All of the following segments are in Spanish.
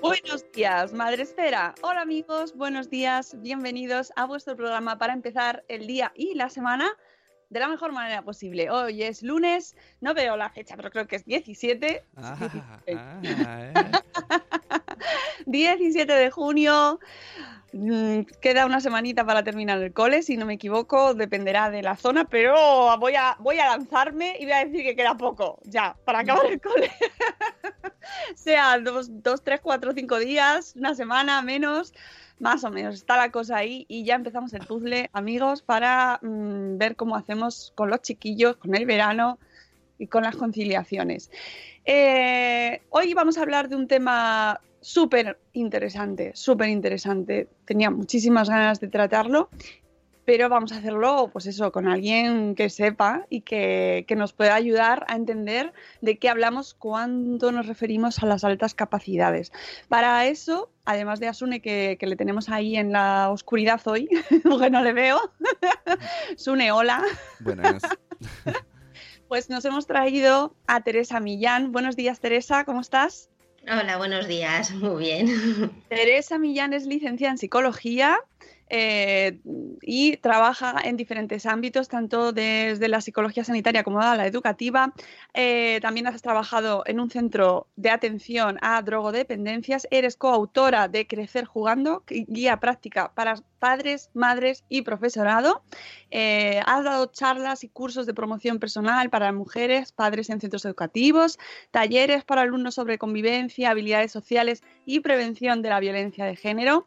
Buenos días, Madre Esfera. Hola amigos, buenos días, bienvenidos a vuestro programa para empezar el día y la semana de la mejor manera posible. Hoy es lunes, no veo la fecha, pero creo que es 17. Ah, 17 de junio. Mm, Queda una semanita para terminar el cole, si no me equivoco, dependerá de la zona, pero voy a, voy a lanzarme y voy a decir que queda poco ya para acabar el cole. sea dos, dos, tres, cuatro, cinco días, una semana, menos, más o menos. Está la cosa ahí y ya empezamos el puzzle, amigos, para mm, ver cómo hacemos con los chiquillos, con el verano y con las conciliaciones. Eh, hoy vamos a hablar de un tema súper interesante, súper interesante. Tenía muchísimas ganas de tratarlo, pero vamos a hacerlo, pues eso, con alguien que sepa y que, que nos pueda ayudar a entender de qué hablamos cuando nos referimos a las altas capacidades. Para eso, además de Asune, que, que le tenemos ahí en la oscuridad hoy, porque no le veo, Sune, hola. Buenas. Pues nos hemos traído a Teresa Millán. Buenos días, Teresa, ¿cómo estás? Hola, buenos días, muy bien. Teresa Millán es licenciada en psicología eh, y trabaja en diferentes ámbitos, tanto desde la psicología sanitaria como la educativa. Eh, también has trabajado en un centro de atención a drogodependencias. Eres coautora de Crecer Jugando, guía práctica para padres, madres y profesorado. Eh, has dado charlas y cursos de promoción personal para mujeres, padres en centros educativos, talleres para alumnos sobre convivencia, habilidades sociales y prevención de la violencia de género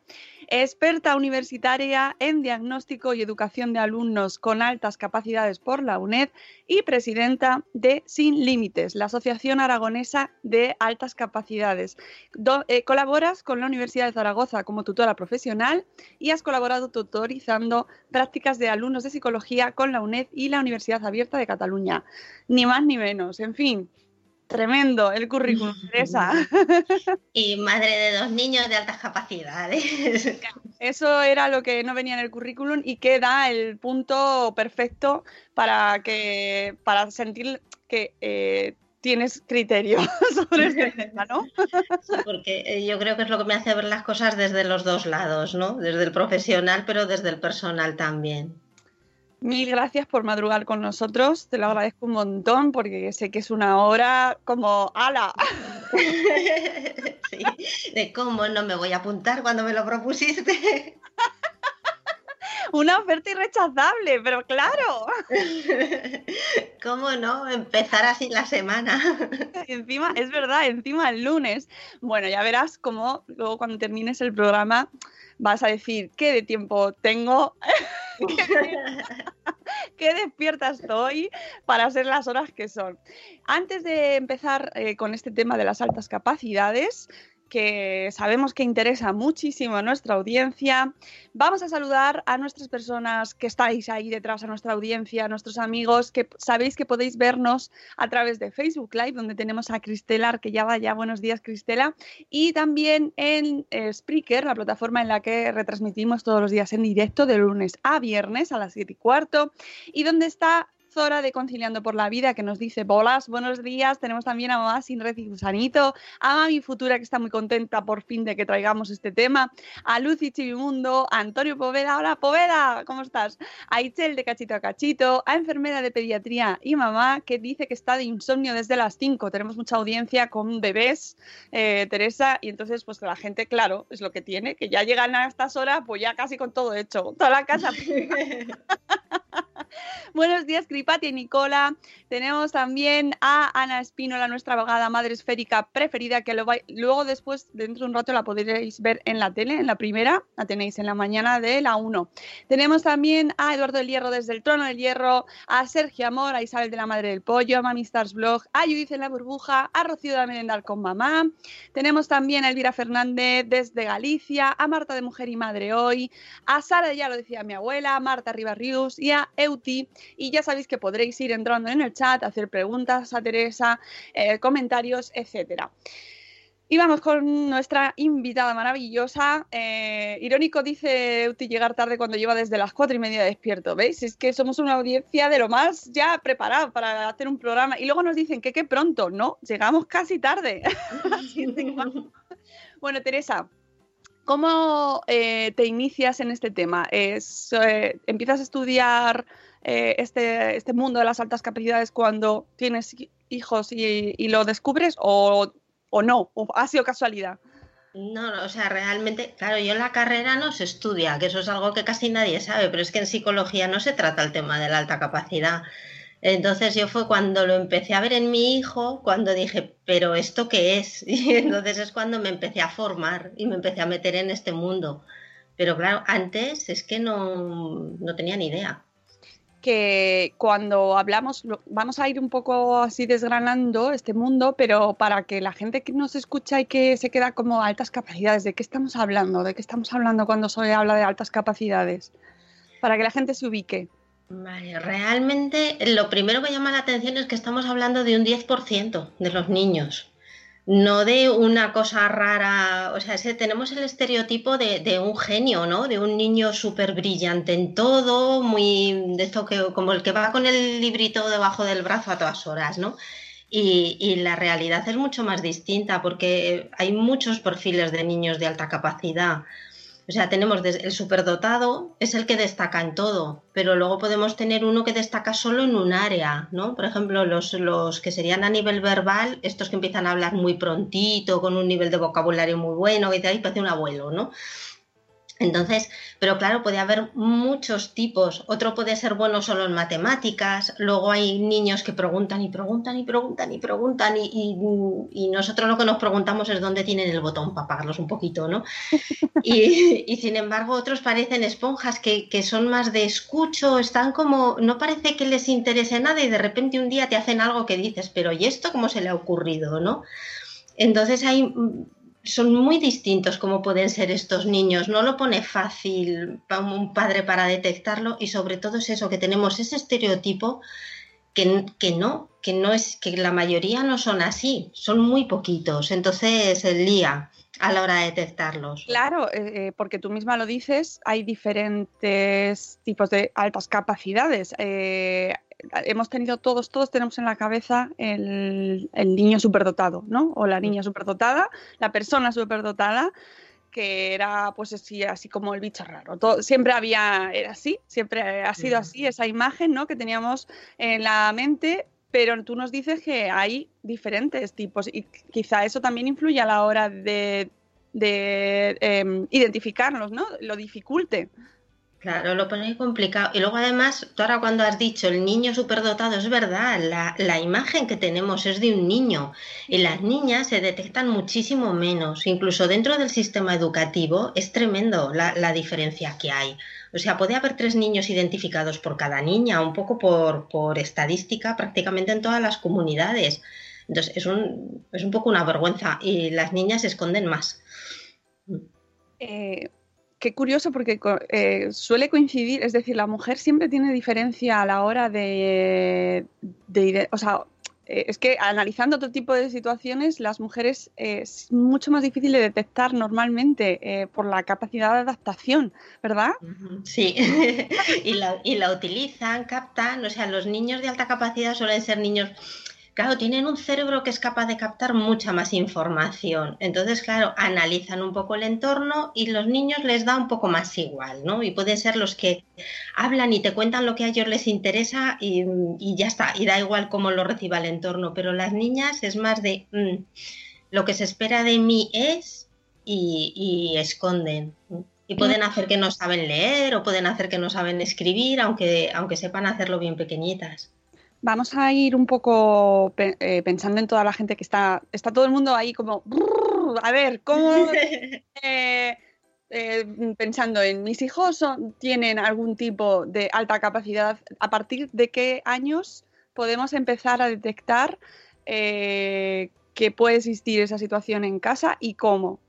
experta universitaria en diagnóstico y educación de alumnos con altas capacidades por la UNED y presidenta de Sin Límites, la Asociación Aragonesa de Altas Capacidades. Do, eh, colaboras con la Universidad de Zaragoza como tutora profesional y has colaborado tutorizando prácticas de alumnos de psicología con la UNED y la Universidad Abierta de Cataluña. Ni más ni menos, en fin. Tremendo el currículum, Teresa. Y madre de dos niños de altas capacidades. Eso era lo que no venía en el currículum y que da el punto perfecto para que para sentir que eh, tienes criterio sobre este tema, ¿no? Sí, porque eh, yo creo que es lo que me hace ver las cosas desde los dos lados, ¿no? Desde el profesional, pero desde el personal también. Mil gracias por madrugar con nosotros, te lo agradezco un montón porque sé que es una hora como ala. Sí, de cómo no me voy a apuntar cuando me lo propusiste. Una oferta irrechazable, pero claro. ¿Cómo no? Empezar así la semana. Encima, es verdad, encima el lunes. Bueno, ya verás cómo luego cuando termines el programa vas a decir qué de tiempo tengo, qué despierta estoy para ser las horas que son. Antes de empezar eh, con este tema de las altas capacidades, que sabemos que interesa muchísimo a nuestra audiencia. Vamos a saludar a nuestras personas que estáis ahí detrás, a nuestra audiencia, a nuestros amigos, que sabéis que podéis vernos a través de Facebook Live, donde tenemos a Cristela, que ya vaya. Buenos días, Cristela. Y también en eh, Spreaker, la plataforma en la que retransmitimos todos los días en directo, de lunes a viernes a las 7 y cuarto, y donde está Zora de Conciliando por la Vida, que nos dice, bolas, buenos días. Tenemos también a mamá sin red y gusanito, a mami futura, que está muy contenta por fin de que traigamos este tema, a Lucy Chivimundo, a Antonio Poveda, hola Poveda, ¿cómo estás? A Itzel de Cachito a Cachito, a enfermera de pediatría y mamá, que dice que está de insomnio desde las 5. Tenemos mucha audiencia con bebés, eh, Teresa, y entonces, pues la gente, claro, es lo que tiene, que ya llegan a estas horas, pues ya casi con todo hecho, toda la casa. Buenos días, Cripati y Nicola. Tenemos también a Ana Espínola, nuestra abogada madre esférica preferida, que luego después, dentro de un rato, la podréis ver en la tele, en la primera, la tenéis en la mañana de la 1. Tenemos también a Eduardo del Hierro desde el Trono del Hierro, a Sergio Amor, a Isabel de la Madre del Pollo, a Mami Stars Blog, a Judith en la Burbuja, a Rocío de Merendar con Mamá. Tenemos también a Elvira Fernández desde Galicia, a Marta de Mujer y Madre Hoy, a Sara, ya lo decía mi abuela, a Marta Ribarrius y a Euti y ya sabéis que podréis ir entrando en el chat, hacer preguntas a Teresa, eh, comentarios, etcétera. Y vamos con nuestra invitada maravillosa. Eh, irónico dice Uti llegar tarde cuando lleva desde las cuatro y media despierto. ¿Veis? Es que somos una audiencia de lo más ya preparada para hacer un programa. Y luego nos dicen que qué pronto, ¿no? Llegamos casi tarde. bueno, Teresa, ¿cómo eh, te inicias en este tema? ¿Empiezas a estudiar eh, este, este mundo de las altas capacidades cuando tienes hijos y, lo descubres o, o, no? ¿O ha sido casualidad? No, no, o sea, realmente, claro, yo en la carrera no se estudia, que eso es algo que casi nadie sabe, pero es que en psicología no se trata el tema de la alta capacidad. Entonces yo fue cuando lo empecé a ver en mi hijo, cuando dije, pero ¿esto qué es? Y entonces es cuando me empecé a formar y me empecé a meter en este mundo. Pero claro, antes es que no, no tenía ni idea que cuando hablamos, vamos a ir un poco así desgranando este mundo, pero para que la gente que nos escucha y que se queda como altas capacidades, ¿de qué estamos hablando? ¿De qué estamos hablando cuando se habla de altas capacidades? Para que la gente se ubique. Vale, realmente lo primero que llama la atención es que estamos hablando de un 10% de los niños no de una cosa rara, o sea, tenemos el estereotipo de, un genio, ¿no? De un niño súper brillante en todo, muy de esto que como el que va con el librito debajo del brazo a todas horas, ¿no? Y, y la realidad es mucho más distinta porque hay muchos perfiles de niños de alta capacidad. O sea, tenemos el superdotado, es el que destaca en todo, pero luego podemos tener uno que destaca solo en un área, ¿no? Por ejemplo, los, los que serían a nivel verbal, estos que empiezan a hablar muy prontito, con un nivel de vocabulario muy bueno, que te parece un abuelo, ¿no? Entonces, pero claro, puede haber muchos tipos. Otro puede ser bueno solo en matemáticas. Luego hay niños que preguntan y preguntan y preguntan y preguntan y, nosotros lo que nos preguntamos es dónde tienen el botón para apagarlos un poquito, ¿no? Y, sin embargo otros parecen esponjas que, que, son más de escucho, están como, no parece que les interese nada y de repente un día te hacen algo que dices, pero ¿y esto cómo se le ha ocurrido, no? Entonces hay son muy distintos como pueden ser estos niños. No lo pone fácil un padre para detectarlo y sobre todo es eso, que tenemos ese estereotipo que, que, no, que no es, que la mayoría no son así, son muy poquitos. Entonces el día a la hora de detectarlos. Claro, eh, eh, porque tú misma lo dices, hay diferentes tipos de altas capacidades. Eh, hemos tenido todos, todos tenemos en la cabeza el, niño superdotado, ¿no? O la niña superdotada, la persona superdotada, que era pues así, así como el bicho raro. Todo, siempre había, era así, siempre ha sido así esa imagen, ¿no? Que teníamos en la mente, pero tú nos dices que hay diferentes tipos y quizá eso también influye a la hora de, em, identificarlos, ¿no? Lo dificulte. Claro, lo pone complicado. Y luego además, tú ahora cuando has dicho el niño superdotado, es verdad, la, imagen que tenemos es de un niño y las niñas se detectan muchísimo menos. Incluso dentro del sistema educativo es tremendo la, diferencia que hay. O sea, puede haber tres niños identificados por cada niña, un poco por, por estadística prácticamente en todas las comunidades Entonces es un, es un poco una vergüenza y las niñas se esconden más. Eh, qué curioso porque eh, suele coincidir, es decir, la mujer siempre tiene diferencia a la hora de, o sea, eh, es que analizando otro tipo de situaciones, las mujeres eh, es mucho más difícil de detectar normalmente por la capacidad de adaptación, ¿verdad? Sí, y, la, y la utilizan, captan, o sea, los niños de alta capacidad suelen ser niños claro, tienen un cerebro que es capaz de captar mucha más información. Entonces, claro, analizan un poco el entorno y los niños les da un poco más igual, ¿no? Y pueden ser los que hablan y te cuentan lo que a ellos les interesa y, ya está, y da igual cómo lo reciba el entorno. Pero las niñas es más de mm, lo que se espera de mí es y, esconden. Y pueden mm. hacer que no saben leer o pueden hacer que no saben escribir, aunque, aunque sepan hacerlo bien pequeñitas. Vamos a ir un poco eh, pensando en toda la gente que está, está todo el mundo ahí como, a ver, ¿cómo? Eh, eh, pensando en mis hijos tienen algún tipo de alta capacidad, ¿a partir de qué años podemos empezar a detectar que puede existir esa situación en casa y cómo?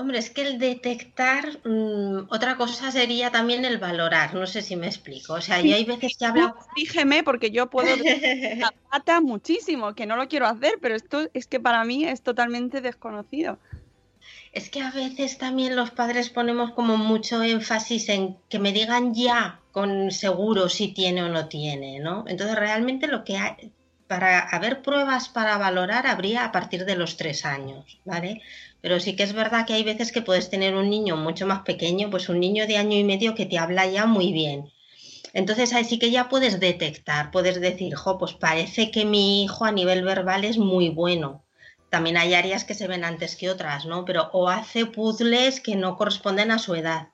Hombre, es que el detectar, mm, otra cosa sería también el valorar, no sé si me explico. O sea, yo hay veces que hablo... Dígeme, porque yo puedo la pata muchísimo, que no lo quiero hacer, pero esto es que para mí es totalmente desconocido. Es que a veces también los padres ponemos como mucho énfasis en que me digan ya con seguro si tiene o no tiene, ¿no? Entonces realmente lo que hay, para haber pruebas para valorar habría a partir de los tres años, ¿vale? Pero sí que es verdad que hay veces que puedes tener un niño mucho más pequeño, pues un niño de año y medio que te habla ya muy bien. Entonces ahí sí que ya puedes detectar, puedes decir, jo, pues parece que mi hijo a nivel verbal es muy bueno. También hay áreas que se ven antes que otras, ¿no? Pero o hace puzzles que no corresponden a su edad.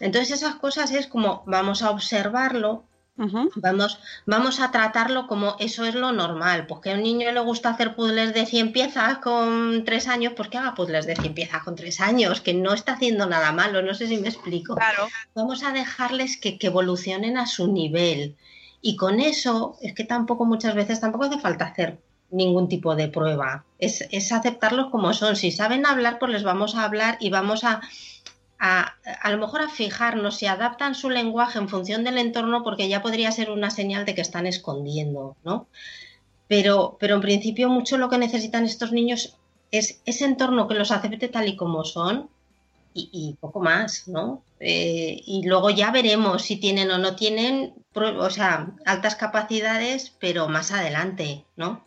Entonces esas cosas es como vamos a observarlo Vamos, vamos a tratarlo como eso es lo normal. Pues que a un niño le gusta hacer puzzles de 100 piezas con 3 años, pues que haga puzzles de 100 piezas con 3 años, que no está haciendo nada malo, no sé si me explico. Claro. Vamos a dejarles que, que evolucionen a su nivel. Y con eso es que tampoco muchas veces tampoco hace falta hacer ningún tipo de prueba. Es, es aceptarlos como son. Si saben hablar, pues les vamos a hablar y vamos a a, a, lo mejor a fijarnos si adaptan su lenguaje en función del entorno, porque ya podría ser una señal de que están escondiendo, ¿no? Pero, pero en principio mucho lo que necesitan estos niños es ese entorno que los acepte tal y como son y, poco más, ¿no? Eh, y luego ya veremos si tienen o no tienen, o sea, altas capacidades, pero más adelante, ¿no?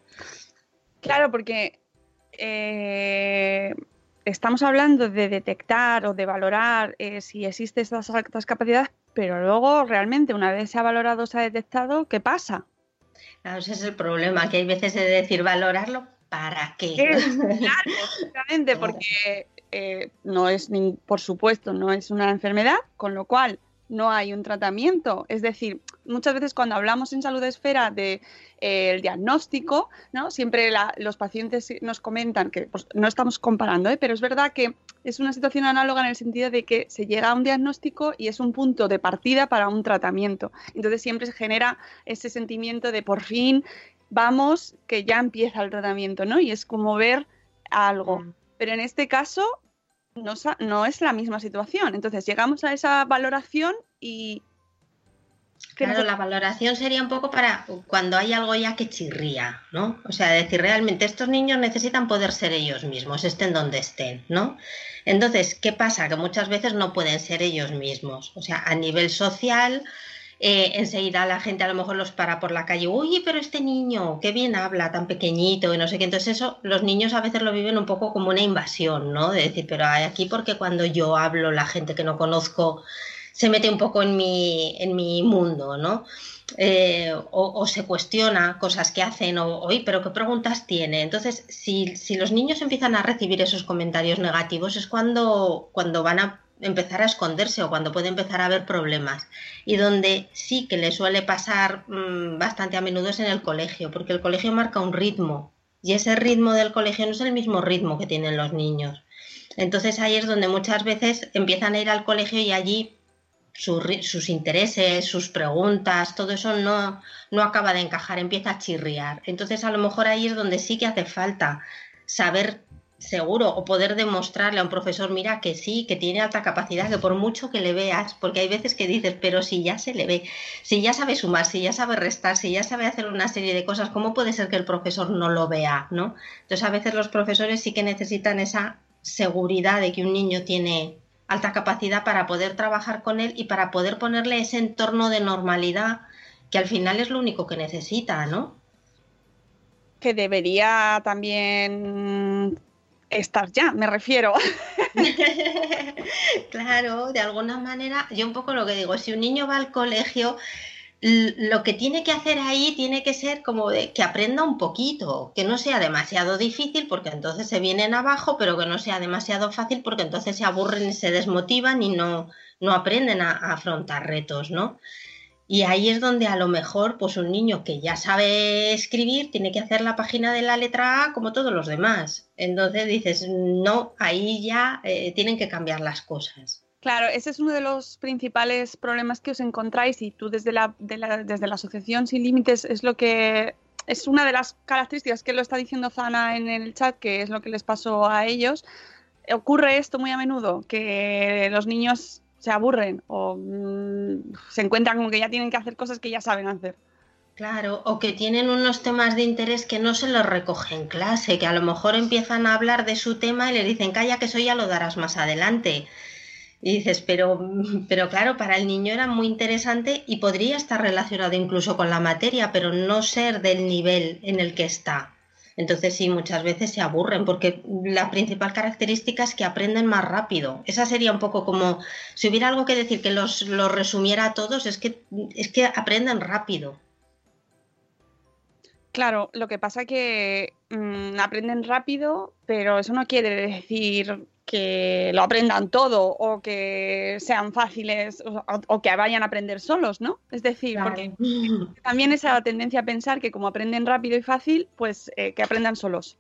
Claro, porque eh, estamos hablando de detectar o de valorar eh, si existen estas altas capacidades, pero luego realmente una vez se ha valorado, se ha detectado, ¿qué pasa? Claro, ese es el problema, que hay veces de decir valorarlo para qué. Claro, exactamente, porque eh, no es, por supuesto, no es una enfermedad, con lo cual no hay un tratamiento. Es decir, muchas veces cuando hablamos en salud esfera del de, eh, diagnóstico, ¿no? siempre los pacientes nos comentan que pues, no estamos comparando, ¿eh? pero es verdad que es una situación análoga en el sentido de que se llega a un diagnóstico y es un punto de partida para un tratamiento. Entonces siempre se genera ese sentimiento de por fin vamos, que ya empieza el tratamiento, ¿no? Y es como ver algo. Mm. Pero en este caso no, es la misma situación. Entonces llegamos a esa valoración y... Claro, la valoración sería un poco para cuando hay algo ya que chirría, ¿no? O sea, decir, realmente estos niños necesitan poder ser ellos mismos, estén donde estén, ¿no? Entonces, ¿qué pasa? Que muchas veces no pueden ser ellos mismos. O sea, a nivel social, eh, enseguida la gente a lo mejor los para por la calle, oye, pero este niño, qué bien habla, tan pequeñito, y no sé qué. Entonces eso, los niños a veces lo viven un poco como una invasión, ¿no? De decir, pero aquí porque cuando yo hablo, la gente que no conozco se mete un poco en mi, en mi mundo, ¿no? Eh, o, se cuestiona cosas que hacen, o, oye, pero qué preguntas tiene. Entonces, si, si los niños empiezan a recibir esos comentarios negativos, es cuando, cuando van a empezar a esconderse o cuando puede empezar a haber problemas. Y donde sí que le suele pasar mm, bastante a menudo es en el colegio, porque el colegio marca un ritmo y ese ritmo del colegio no es el mismo ritmo que tienen los niños. Entonces ahí es donde muchas veces empiezan a ir al colegio y allí sus intereses, sus preguntas, todo eso no, no acaba de encajar, empieza a chirriar. Entonces a lo mejor ahí es donde sí que hace falta saber seguro o poder demostrarle a un profesor, mira que sí, que tiene alta capacidad, que por mucho que le veas, porque hay veces que dices, pero si ya se le ve, si ya sabe sumar, si ya sabe restar, si ya sabe hacer una serie de cosas, ¿cómo puede ser que el profesor no lo vea? ¿no? Entonces a veces los profesores sí que necesitan esa seguridad de que un niño tiene alta capacidad para poder trabajar con él y para poder ponerle ese entorno de normalidad que al final es lo único que necesita, ¿no? Que debería también estar ya, me refiero. claro, de alguna manera, yo un poco lo que digo, si un niño va al colegio, lo que tiene que hacer ahí tiene que ser como de que aprenda un poquito, que no sea demasiado difícil porque entonces se vienen abajo, pero que no sea demasiado fácil porque entonces se aburren y se desmotivan y no, no aprenden a, a afrontar retos, ¿no? Y ahí es donde a lo mejor, pues un niño que ya sabe escribir tiene que hacer la página de la letra A como todos los demás. Entonces dices, no, ahí ya eh, tienen que cambiar las cosas. Claro, ese es uno de los principales problemas que os encontráis y tú desde la, desde la Asociación Sin Límites es lo que es una de las características que lo está diciendo Zana en el chat, que es lo que les pasó a ellos. Ocurre esto muy a menudo, que los niños se aburren o mm, se encuentran como que ya tienen que hacer cosas que ya saben hacer. Claro, o que tienen unos temas de interés que no se los recoge en clase, que a lo mejor empiezan a hablar de su tema y le dicen, calla, que eso ya lo darás más adelante. Y dices, pero, pero claro, para el niño era muy interesante y podría estar relacionado incluso con la materia, pero no ser del nivel en el que está. Entonces sí, muchas veces se aburren porque la principal característica es que aprenden más rápido. Esa sería un poco como si hubiera algo que decir que los, resumiera a todos, es que, es que aprenden rápido. Claro, lo que pasa que mm, aprenden rápido, pero eso no quiere decir que lo aprendan todo o que sean fáciles o, que vayan a aprender solos, ¿no? Es decir, porque también esa tendencia a pensar que como aprenden rápido y fácil, pues eh, que aprendan solos.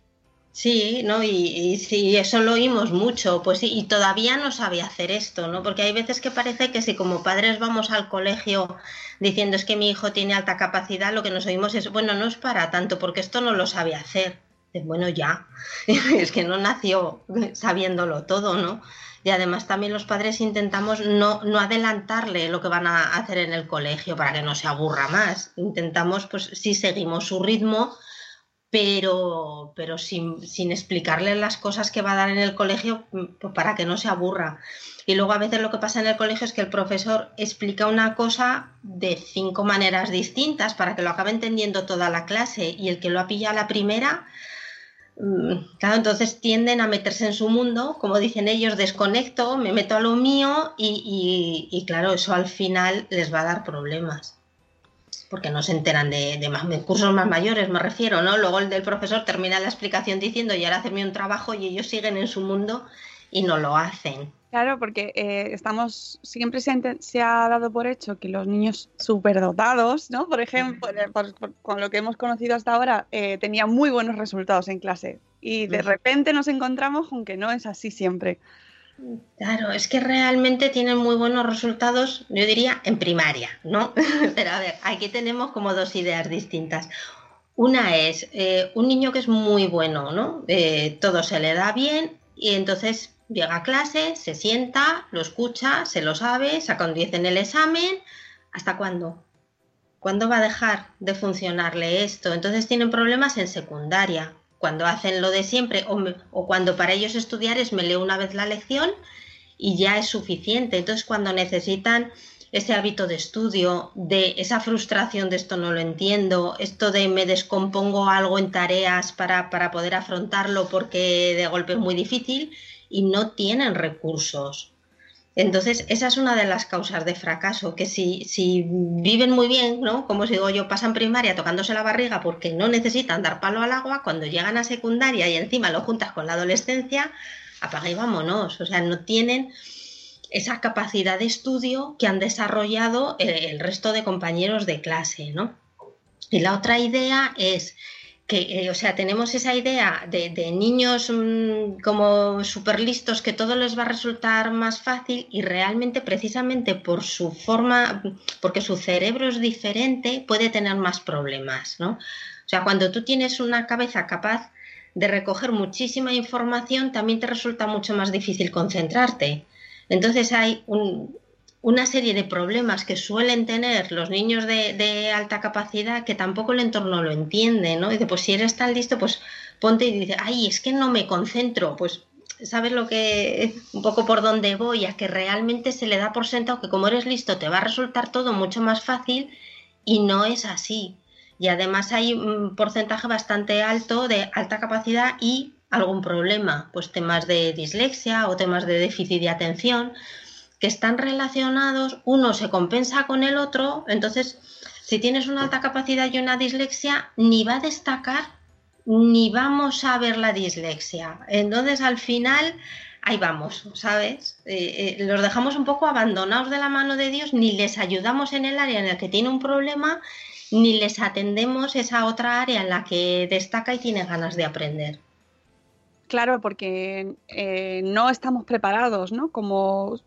Sí, ¿no? Y, si eso lo oímos mucho, pues sí, y todavía no sabe hacer esto, ¿no? Porque hay veces que parece que si como padres vamos al colegio diciendo es que mi hijo tiene alta capacidad, lo que nos oímos es, bueno, no es para tanto, porque esto no lo sabe hacer bueno, ya, es que no nació sabiéndolo todo, ¿no? Y además también los padres intentamos no, no, adelantarle lo que van a hacer en el colegio para que no se aburra más. Intentamos, pues sí seguimos su ritmo, pero, pero sin, sin explicarle las cosas que va a dar en el colegio pues para que no se aburra. Y luego a veces lo que pasa en el colegio es que el profesor explica una cosa de cinco maneras distintas para que lo acabe entendiendo toda la clase y el que lo ha pillado la primera claro, entonces tienden a meterse en su mundo, como dicen ellos, desconecto, me meto a lo mío y, claro, eso al final les va a dar problemas. Porque no se enteran de, más, cursos más mayores, me refiero, ¿no? Luego el del profesor termina la explicación diciendo, y ahora hacerme un trabajo y ellos siguen en su mundo y no lo hacen. Claro, porque eh, estamos siempre se, ha dado por hecho que los niños superdotados, ¿no? Por ejemplo, con lo que hemos conocido hasta ahora, eh, tenían muy buenos resultados en clase. Y de repente nos encontramos con que no es así siempre. Claro, es que realmente tienen muy buenos resultados, yo diría, en primaria, ¿no? Pero a ver, aquí tenemos como dos ideas distintas. Una es eh, un niño que es muy bueno, ¿no? todo se le da bien y entonces llega a clase, se sienta, lo escucha, se lo sabe, saca un 10 en el examen. ¿Hasta cuándo? ¿Cuándo va a dejar de funcionarle esto? Entonces tienen problemas en secundaria, cuando hacen lo de siempre o, cuando para ellos estudiar es me leo una vez la lección y ya es suficiente. Entonces cuando necesitan ese hábito de estudio, de esa frustración de esto no lo entiendo, esto de me descompongo algo en tareas para, para poder afrontarlo porque de golpe es muy difícil, y no tienen recursos. Entonces, esa es una de las causas de fracaso, que si, si viven muy bien, ¿no? Como os digo yo, pasan primaria tocándose la barriga porque no necesitan dar palo al agua, cuando llegan a secundaria y encima lo juntas con la adolescencia, apaga y vámonos. O sea, no tienen esa capacidad de estudio que han desarrollado el, el resto de compañeros de clase, ¿no? Y la otra idea es que, o sea, tenemos esa idea de, niños mm, como súper listos que todo les va a resultar más fácil y realmente precisamente por su forma, porque su cerebro es diferente, puede tener más problemas, ¿no? O sea, cuando tú tienes una cabeza capaz de recoger muchísima información, también te resulta mucho más difícil concentrarte. Entonces hay una serie de problemas que suelen tener los niños de, alta capacidad que tampoco el entorno lo entiende, ¿no? Y dice, pues si eres tan listo, pues ponte y dice, ay, es que no me concentro, pues sabes lo que, un poco por dónde voy, a que realmente se le da por sentado que como eres listo te va a resultar todo mucho más fácil y no es así. Y además hay un porcentaje bastante alto de alta capacidad y algún problema, pues temas de dislexia o temas de déficit de atención que están relacionados, uno se compensa con el otro, entonces si tienes una alta capacidad y una dislexia, ni va a destacar ni vamos a ver la dislexia. Entonces al final ahí vamos, ¿sabes? Eh, eh, los dejamos un poco abandonados de la mano de Dios, ni les ayudamos en el área en el que tiene un problema ni les atendemos esa otra área en la que destaca y tiene ganas de aprender. Claro, porque eh, no estamos preparados, ¿no? Como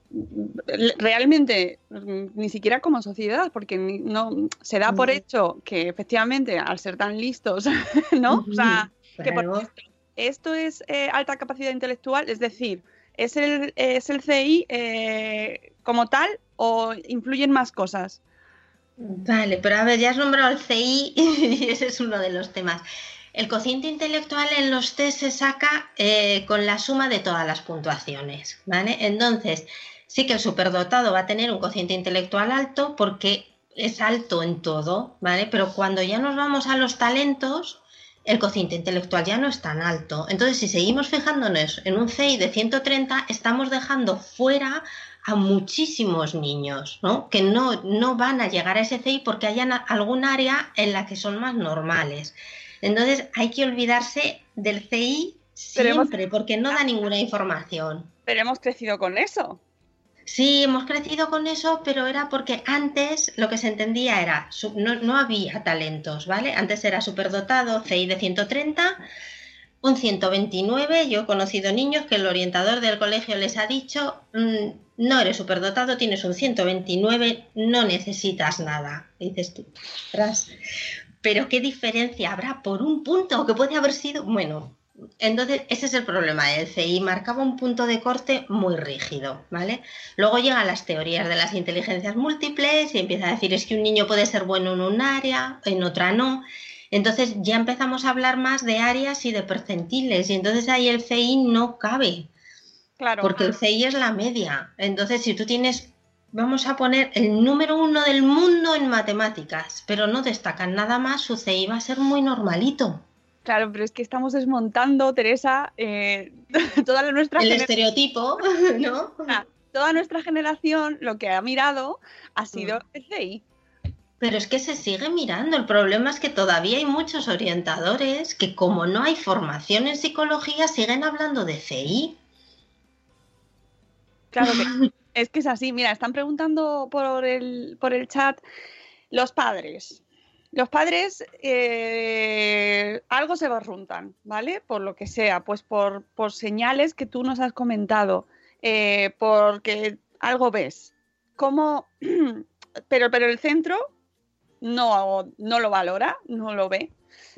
realmente, ni siquiera como sociedad, porque no se da por hecho que efectivamente, al ser tan listos, ¿no? O sea, que por esto es eh, alta capacidad intelectual, es decir, ¿es el, es el CI eh, como tal o influyen más cosas? Vale, pero a ver, ya has nombrado el CI y ese es uno de los temas. El cociente intelectual en los test se saca eh, con la suma de todas las puntuaciones, ¿vale? Entonces, sí que el superdotado va a tener un cociente intelectual alto porque es alto en todo, ¿vale? Pero cuando ya nos vamos a los talentos, el cociente intelectual ya no es tan alto. Entonces, si seguimos fijándonos en un CI de 130, estamos dejando fuera a muchísimos niños, ¿no? Que no, no van a llegar a ese CI porque hayan algún área en la que son más normales. Entonces hay que olvidarse del CI siempre porque no da ninguna información. Pero hemos crecido con eso. Sí, hemos crecido con eso, pero era porque antes lo que se entendía era, no, no había talentos, ¿vale? Antes era superdotado, CI de 130, un 129. Yo he conocido niños que el orientador del colegio les ha dicho, mm, no eres superdotado, tienes un 129, no necesitas nada. dices tú, pero ¿qué diferencia habrá por un punto que puede haber sido? Bueno, entonces ese es el problema del CI, marcaba un punto de corte muy rígido, ¿vale? Luego llegan las teorías de las inteligencias múltiples y empieza a decir es que un niño puede ser bueno en un área, en otra no. Entonces ya empezamos a hablar más de áreas y de percentiles y entonces ahí el CI no cabe. Porque el CI es la media. Entonces, si tú tienes, vamos a poner el número uno del mundo en matemáticas, pero no destacan nada más, su CI va a ser muy normalito. Claro, pero es que estamos desmontando, Teresa, eh, toda nuestra El estereotipo, ¿no? Toda nuestra generación lo que ha mirado ha sido mm. el CI. Pero es que se sigue mirando. El problema es que todavía hay muchos orientadores que como no hay formación en psicología siguen hablando de CI. Claro que es que es así. Mira, están preguntando por el, por el chat los padres. Los padres eh, algo se barruntan, ¿vale? Por lo que sea, pues por, por señales que tú nos has comentado, eh, porque algo ves. ¿Cómo? pero, pero el centro no, no lo valora, no lo ve,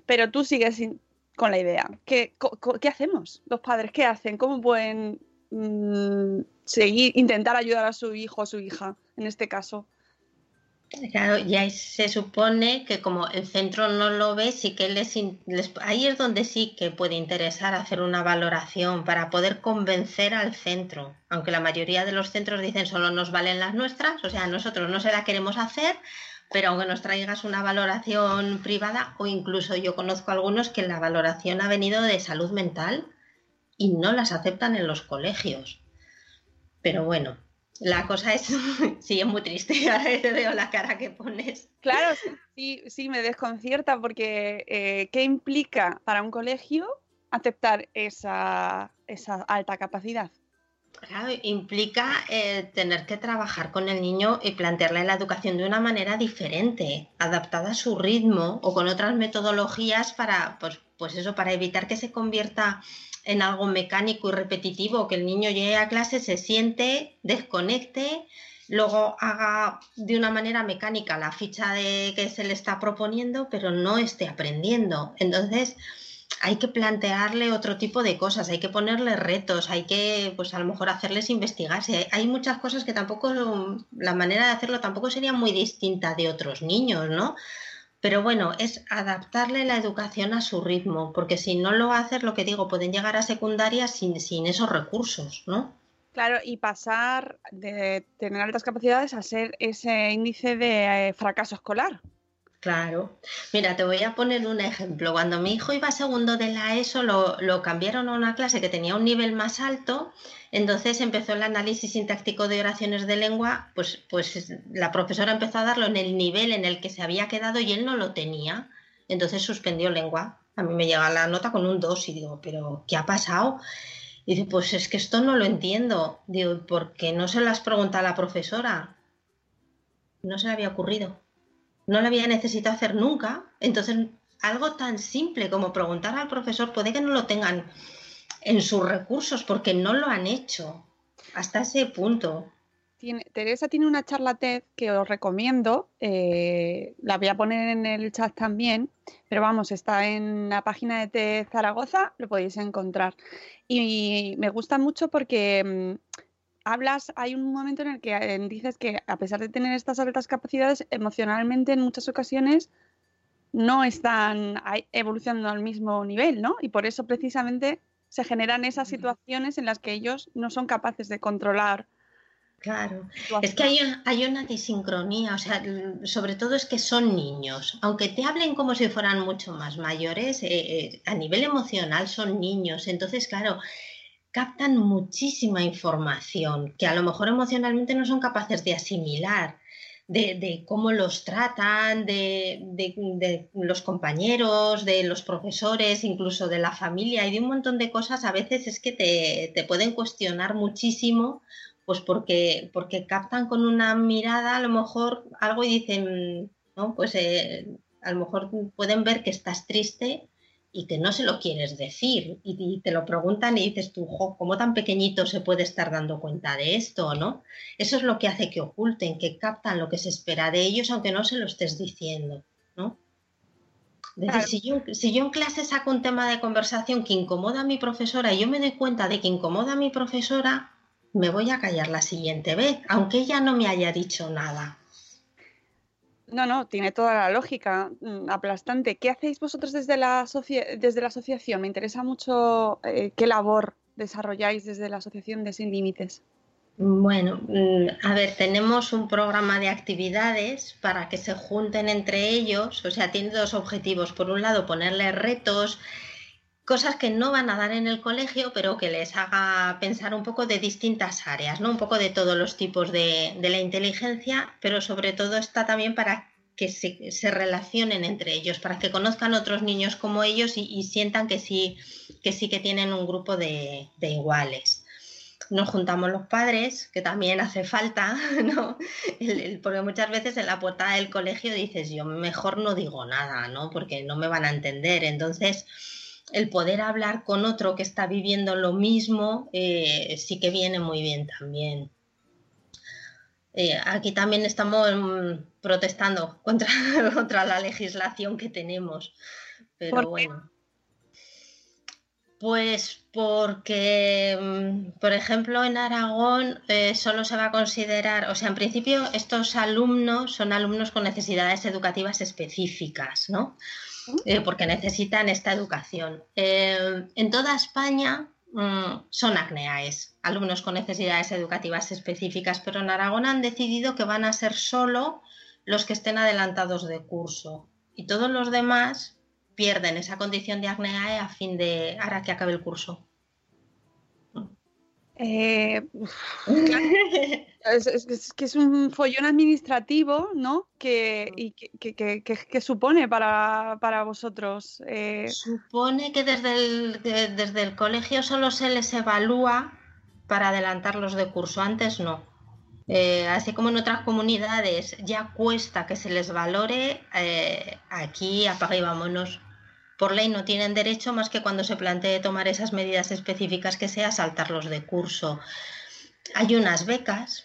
pero tú sigues con la idea. ¿Qué, ¿Qué, hacemos? Los padres, ¿qué hacen? ¿Cómo pueden mm, seguir, intentar ayudar a su hijo o su hija, en este caso. Claro, ya se supone que como el centro no lo ve, sí que les, ahí es donde sí que puede interesar hacer una valoración para poder convencer al centro. Aunque la mayoría de los centros dicen solo nos valen las nuestras, o sea, nosotros no se la queremos hacer, pero aunque nos traigas una valoración privada o incluso yo conozco algunos que la valoración ha venido de salud mental y no las aceptan en los colegios. Pero bueno, la cosa es, sí, es muy triste. Ahora te veo la cara que pones. Claro, sí, sí, me desconcierta porque eh, ¿qué implica para un colegio aceptar esa, esa alta capacidad? Claro, implica eh, tener que trabajar con el niño y plantearle la educación de una manera diferente, adaptada a su ritmo o con otras metodologías para, pues, pues eso, para evitar que se convierta en algo mecánico y repetitivo, que el niño llegue a clase, se siente, desconecte, luego haga de una manera mecánica la ficha de que se le está proponiendo, pero no esté aprendiendo. Entonces, hay que plantearle otro tipo de cosas, hay que ponerle retos, hay que, pues a lo mejor hacerles investigarse. Hay muchas cosas que tampoco, la manera de hacerlo tampoco sería muy distinta de otros niños, ¿no? Pero bueno, es adaptarle la educación a su ritmo, porque si no lo haces, lo que digo, pueden llegar a secundaria sin, sin esos recursos, ¿no? Claro, y pasar de tener altas capacidades a ser ese índice de eh, fracaso escolar. Claro. Mira, te voy a poner un ejemplo. Cuando mi hijo iba segundo de la ESO, lo, lo, cambiaron a una clase que tenía un nivel más alto, entonces empezó el análisis sintáctico de oraciones de lengua, pues, pues la profesora empezó a darlo en el nivel en el que se había quedado y él no lo tenía. Entonces suspendió lengua. A mí me llega la nota con un 2 y digo, pero ¿qué ha pasado? Y dice, pues es que esto no lo entiendo. Digo, ¿por qué no se las pregunta a la profesora? No se le había ocurrido no lo había necesitado hacer nunca. Entonces, algo tan simple como preguntar al profesor puede que no lo tengan en sus recursos porque no lo han hecho hasta ese punto. Teresa tiene una charla TED que os recomiendo, eh, la voy a poner en el chat también, pero vamos, está en la página de TED Zaragoza, lo podéis encontrar. Y me gusta mucho porque mm, hablas, hay un momento en el que eh, dices que a pesar de tener estas altas capacidades, emocionalmente en muchas ocasiones no están evolucionando al mismo nivel, ¿no? Y por eso precisamente se generan esas situaciones en las que ellos no son capaces de controlar. Claro, es que hay, hay, una disincronía, o sea, sobre todo es que son niños, aunque te hablen como si fueran mucho más mayores, eh, eh, a nivel emocional son niños, entonces, claro, captan muchísima información que a lo mejor emocionalmente no son capaces de asimilar. De, cómo los tratan, de, los compañeros, de los profesores, incluso de la familia y de un montón de cosas, a veces es que te, pueden cuestionar muchísimo, pues porque, porque captan con una mirada a lo mejor algo y dicen, ¿no? Pues eh, a lo mejor pueden ver que estás triste y que no se lo quieres decir y, te lo preguntan y dices tú, ¿cómo tan pequeñito se puede estar dando cuenta de esto? ¿no? Eso es lo que hace que oculten, que captan lo que se espera de ellos aunque no se lo estés diciendo. ¿no? si, yo, si yo en clase saco un tema de conversación que incomoda a mi profesora y yo me doy cuenta de que incomoda a mi profesora, me voy a callar la siguiente vez, aunque ella no me haya dicho nada. No, no, tiene toda la lógica, mm, aplastante. ¿Qué hacéis vosotros desde la, desde la asociación? Me interesa mucho eh, qué labor desarrolláis desde la asociación de Sin Límites. Bueno, mm, a ver, tenemos un programa de actividades para que se junten entre ellos, o sea, tiene dos objetivos. Por un lado, ponerles retos, cosas que no van a dar en el colegio, pero que les haga pensar un poco de distintas áreas, ¿no? Un poco de todos los tipos de, la inteligencia, pero sobre todo está también para que se, relacionen entre ellos, para que conozcan otros niños como ellos y, sientan que sí, que sí que tienen un grupo de, iguales. Nos juntamos los padres, que también hace falta, ¿no? porque muchas veces en la puerta del colegio dices, yo mejor no digo nada, ¿no? Porque no me van a entender. Entonces, el poder hablar con otro que está viviendo lo mismo eh, sí que viene muy bien también. Eh, aquí también estamos mm, protestando contra, contra, la legislación que tenemos. Pero bueno. Pues porque, mm, por ejemplo, en Aragón eh, solo se va a considerar, o sea, en principio estos alumnos son alumnos con necesidades educativas específicas, ¿no? Eh, porque necesitan esta educación. Eh, en toda España mm, son ACNEAES, alumnos con necesidades educativas específicas, pero en Aragón han decidido que van a ser solo los que estén adelantados de curso y todos los demás pierden esa condición de ACNEAE a fin de ahora que acabe el curso. Eh, es, que es un follón administrativo, ¿no? Que, y que, supone para, vosotros. Eh, supone que desde el, desde el colegio solo se les evalúa para adelantarlos de curso, antes no. Eh, así como en otras comunidades ya cuesta que se les valore, aquí apaga y vámonos. Por ley no tienen derecho más que cuando se plantee tomar esas medidas específicas que sea saltarlos de curso. Hay unas becas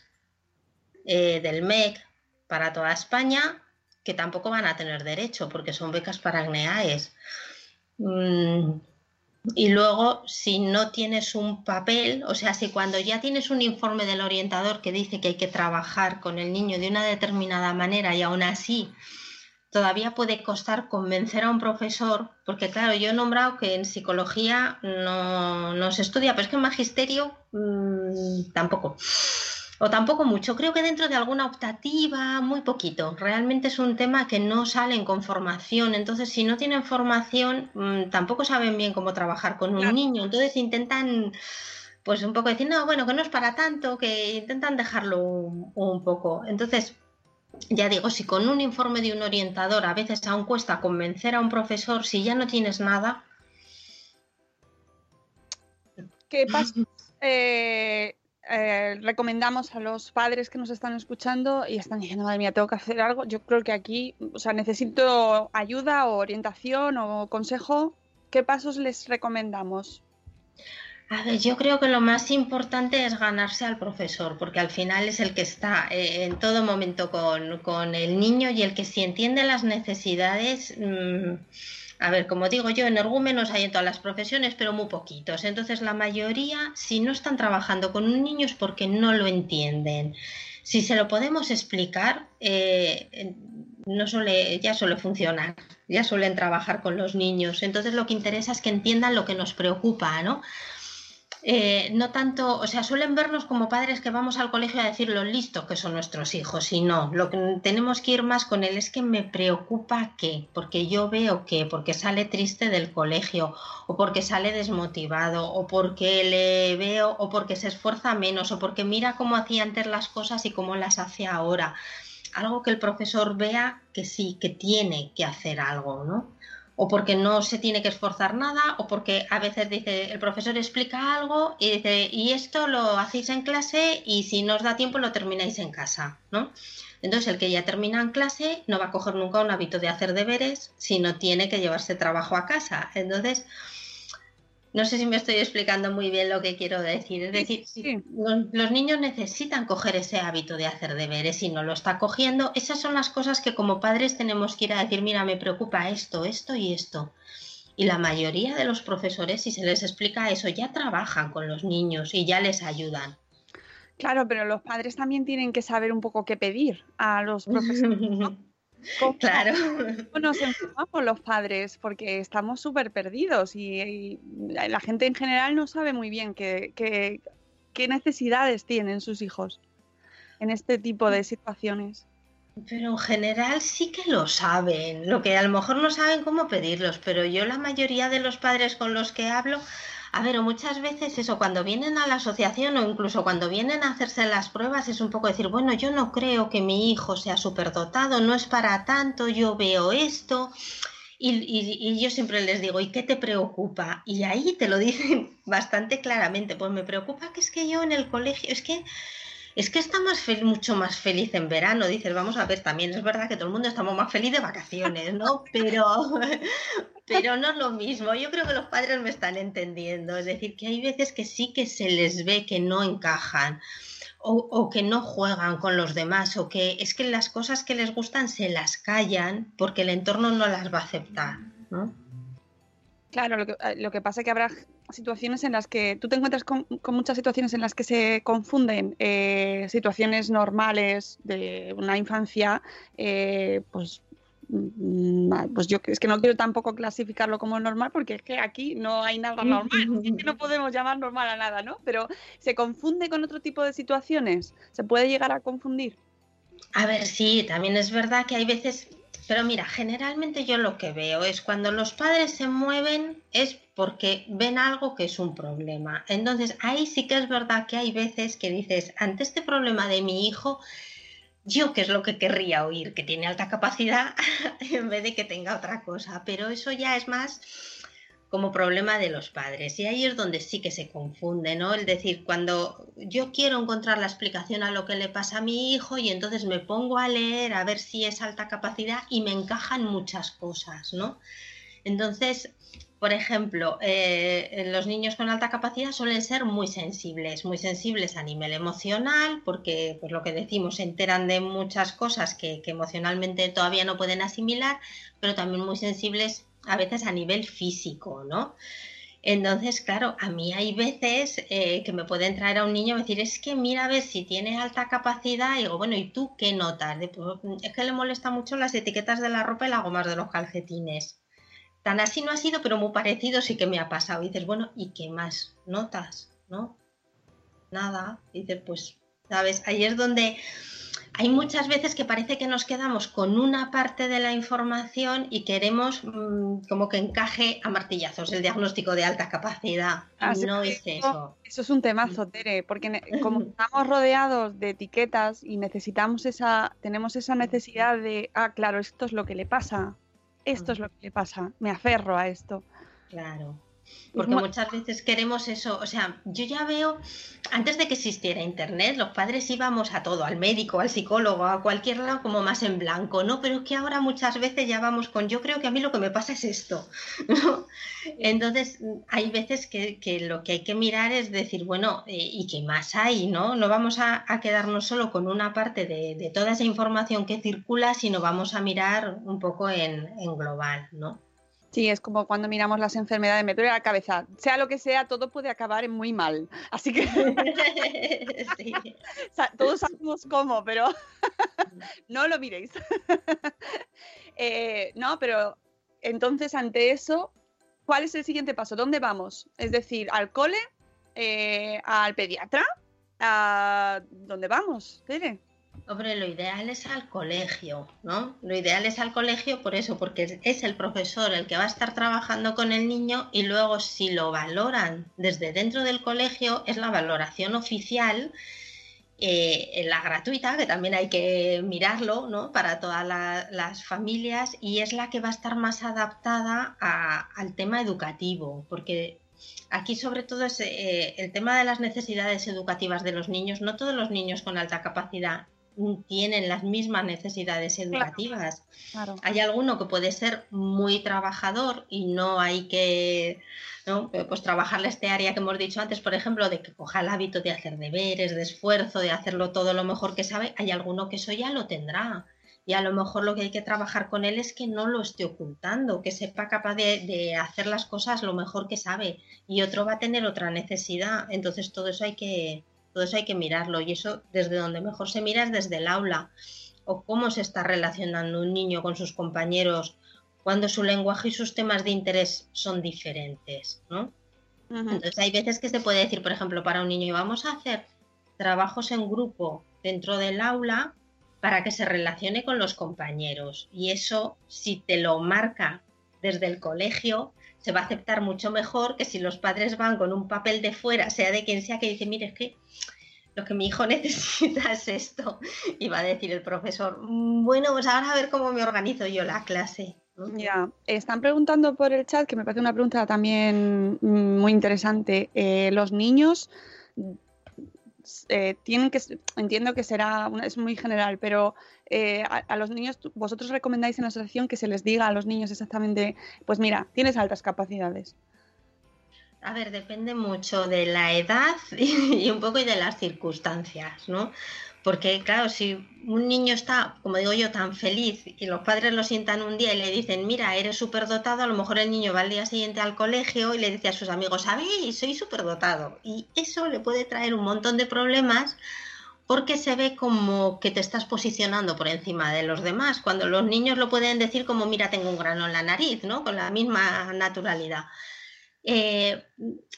eh, del MEC para toda España que tampoco van a tener derecho porque son becas para AGNEAES. Mm, y luego, si no tienes un papel, o sea, si cuando ya tienes un informe del orientador que dice que hay que trabajar con el niño de una determinada manera y aún así todavía puede costar convencer a un profesor, porque claro, yo he nombrado que en psicología no, se estudia, pero es que en magisterio mm, tampoco o tampoco mucho. Creo que dentro de alguna optativa, muy poquito. Realmente es un tema que no salen con formación. Entonces, si no tienen formación, mm, tampoco saben bien cómo trabajar con un niño. Entonces intentan, pues un poco decir, no, bueno, que no es para tanto, que intentan dejarlo un, poco. Entonces, ya digo, si con un informe de un orientador a veces aún cuesta convencer a un profesor, si ya no tienes nada. ¿Qué pasa? Eh, eh, recomendamos a los padres que nos están escuchando y están diciendo, madre mía, tengo que hacer algo. Yo creo que aquí, o sea, necesito ayuda o orientación o consejo. ¿Qué pasos les recomendamos? A ver, yo creo que lo más importante es ganarse al profesor, porque al final es el que está eh, en todo momento con, el niño y el que si entiende las necesidades... Mm, a ver, como digo yo, energúmenos hay en todas las profesiones, pero muy poquitos. Entonces, la mayoría, si no están trabajando con un niño es porque no lo entienden. Si se lo podemos explicar, eh, no suele, ya suele funcionar, ya suelen trabajar con los niños. Entonces, lo que interesa es que entiendan lo que nos preocupa, ¿no? Eh, no tanto, o sea, suelen vernos como padres que vamos al colegio a decir lo listos que son nuestros hijos, y no, lo que tenemos que ir más con él es que me preocupa qué, porque yo veo que, porque sale triste del colegio, o porque sale desmotivado, o porque le veo, o porque se esfuerza menos, o porque mira cómo hacía antes las cosas y cómo las hace ahora. Algo que el profesor vea que sí, que tiene que hacer algo, ¿no? O porque no se tiene que esforzar nada, o porque a veces dice, el profesor explica algo y dice, y esto lo hacéis en clase y si no os da tiempo lo termináis en casa, ¿no? Entonces el que ya termina en clase no va a coger nunca un hábito de hacer deberes si no tiene que llevarse trabajo a casa. Entonces, no sé si me estoy explicando muy bien lo que quiero decir. Es decir, los, niños necesitan coger ese hábito de hacer deberes y no lo está cogiendo. Esas son las cosas que como padres tenemos que ir a decir, mira, me preocupa esto, esto y esto. Y la mayoría de los profesores, si se les explica eso, ya trabajan con los niños y ya les ayudan. Claro, pero los padres también tienen que saber un poco qué pedir a los profesores. Claro. nos enfocamos los padres? Porque estamos súper perdidos y, la gente en general no sabe muy bien qué, qué, necesidades tienen sus hijos en este tipo de situaciones. Pero en general sí que lo saben, lo que a lo mejor no saben cómo pedirlos, pero yo la mayoría de los padres con los que hablo a ver, o muchas veces eso, cuando vienen a la asociación o incluso cuando vienen a hacerse las pruebas es un poco decir, bueno, yo no creo que mi hijo sea superdotado, no es para tanto, yo veo esto. Y, y, yo siempre les digo, ¿y qué te preocupa? Y ahí te lo dicen bastante claramente, pues me preocupa que es que yo en el colegio, es que es que está más mucho más feliz en verano. Dices, vamos a ver, también es verdad que todo el mundo estamos más feliz de vacaciones, ¿no? Pero, pero no es lo mismo. Yo creo que los padres me están entendiendo. Es decir, que hay veces que sí que se les ve que no encajan. O, que no juegan con los demás, o que es que las cosas que les gustan se las callan porque el entorno no las va a aceptar. ¿no? Claro, que, eh, lo que pasa es que habrá situaciones en las que tú te encuentras con, muchas situaciones en las que se confunden eh, situaciones normales de una infancia, eh, pues mm, pues yo es que no quiero tampoco clasificarlo como normal porque es que aquí no hay nada normal, no podemos llamar normal a nada, ¿no? Pero se confunde con otro tipo de situaciones, se puede llegar a confundir. A ver, sí, también es verdad que hay veces pero mira, generalmente yo lo que veo es cuando los padres se mueven es porque ven algo que es un problema. Entonces, ahí sí que es verdad que hay veces que dices, ante este problema de mi hijo, yo qué es lo que querría oír, que tiene alta capacidad en vez de que tenga otra cosa. Pero eso ya es más como problema de los padres. Y ahí es donde sí que se confunde, ¿no? Es decir, cuando yo quiero encontrar la explicación a lo que le pasa a mi hijo y entonces me pongo a leer a ver si es alta capacidad y me encajan muchas cosas, ¿no? Entonces, por ejemplo, eh, los niños con alta capacidad suelen ser muy sensibles, muy sensibles a nivel emocional, porque, pues lo que decimos, se enteran de muchas cosas que, que emocionalmente todavía no pueden asimilar, pero también muy sensibles a veces a nivel físico, ¿no? Entonces, claro, a mí hay veces eh, que me pueden traer a un niño y decir, es que mira a ver si tiene alta capacidad. Y digo, bueno, ¿y tú qué notas? Pues, es que le molesta mucho las etiquetas de la ropa y las gomas de los calcetines. Tan así no ha sido, pero muy parecido sí que me ha pasado. Y dices, bueno, ¿y qué más notas? ¿No? Nada. Y dices, pues, ¿sabes? Ahí es donde hay muchas veces que parece que nos quedamos con una parte de la información y queremos mm, como que encaje a martillazos el diagnóstico de alta capacidad. no es eso. Eso es un temazo, Tere, porque como estamos rodeados de etiquetas y necesitamos esa, tenemos esa necesidad de, ah, claro, esto es lo que le pasa, esto es lo que le pasa, me aferro a esto. Claro. Porque muchas veces queremos eso, o sea, yo ya veo, antes de que existiera Internet, los padres íbamos a todo, al médico, al psicólogo, a cualquier lado como más en blanco, ¿no? Pero es que ahora muchas veces ya vamos con, yo creo que a mí lo que me pasa es esto, ¿no? Entonces, hay veces que, lo que hay que mirar es decir, bueno, eh, ¿y qué más hay, no? No vamos a, quedarnos solo con una parte de, toda esa información que circula, sino vamos a mirar un poco en, en global, ¿no? Sí, es como cuando miramos las enfermedades, me duele la cabeza. Sea lo que sea, todo puede acabar en muy mal. Así que todos sabemos cómo, pero no lo miréis. Eh, no, pero entonces ante eso, ¿cuál es el siguiente paso? ¿Dónde vamos? Es decir, al cole, eh, al pediatra, ¿a dónde vamos? Tere? Hombre, lo ideal es al colegio, ¿no? Lo ideal es al colegio por eso, porque es el profesor el que va a estar trabajando con el niño y luego si lo valoran desde dentro del colegio es la valoración oficial, eh, la gratuita, que también hay que mirarlo, ¿no? Para todas las familias y es la que va a estar más adaptada al tema educativo, porque aquí sobre todo es eh, el tema de las necesidades educativas de los niños. No todos los niños con alta capacidad tienen las mismas necesidades educativas. Hay alguno que puede ser muy trabajador y no hay que ¿no? pues trabajarle este área que hemos dicho antes, por ejemplo, de que coja el hábito de hacer deberes, de esfuerzo, de hacerlo todo lo mejor que sabe. Hay alguno que eso ya lo tendrá. Y a lo mejor lo que hay que trabajar con él es que no lo esté ocultando, que sepa capaz de, de hacer las cosas lo mejor que sabe. Y otro va a tener otra necesidad. Entonces todo eso hay que, todo eso hay que mirarlo y eso desde donde mejor se mira es desde el aula. O cómo se está relacionando un niño con sus compañeros cuando su lenguaje y sus temas de interés son diferentes, ¿no? Entonces hay veces que se puede decir, por ejemplo, para un niño vamos a hacer trabajos en grupo dentro del aula para que se relacione con los compañeros y eso si te lo marca desde el colegio se va a aceptar mucho mejor que si los padres van con un papel de fuera, sea de quien sea, que dice, mire, es que lo que mi hijo necesita es esto. Y va a decir el profesor, mm, bueno, pues ahora a ver cómo me organizo yo la clase. Ya, están preguntando por el chat, que me parece una pregunta también mm, muy interesante. Eh, los niños eh, tienen que, entiendo que será, es muy general, pero eh, a, los niños, vosotros recomendáis en la asociación que se les diga a los niños exactamente, pues mira, tienes altas capacidades. A ver, depende mucho de la edad y, un poco y de las circunstancias, ¿no? Porque, claro, si un niño está, como digo yo, tan feliz y los padres lo sientan un día y le dicen, mira, eres superdotado, a lo mejor el niño va al día siguiente al colegio y le dice a sus amigos, ¿sabéis? Soy superdotado. Y eso le puede traer un montón de problemas porque se ve como que te estás posicionando por encima de los demás, cuando los niños lo pueden decir como, mira, tengo un grano en la nariz, ¿no? Con la misma naturalidad. Eh,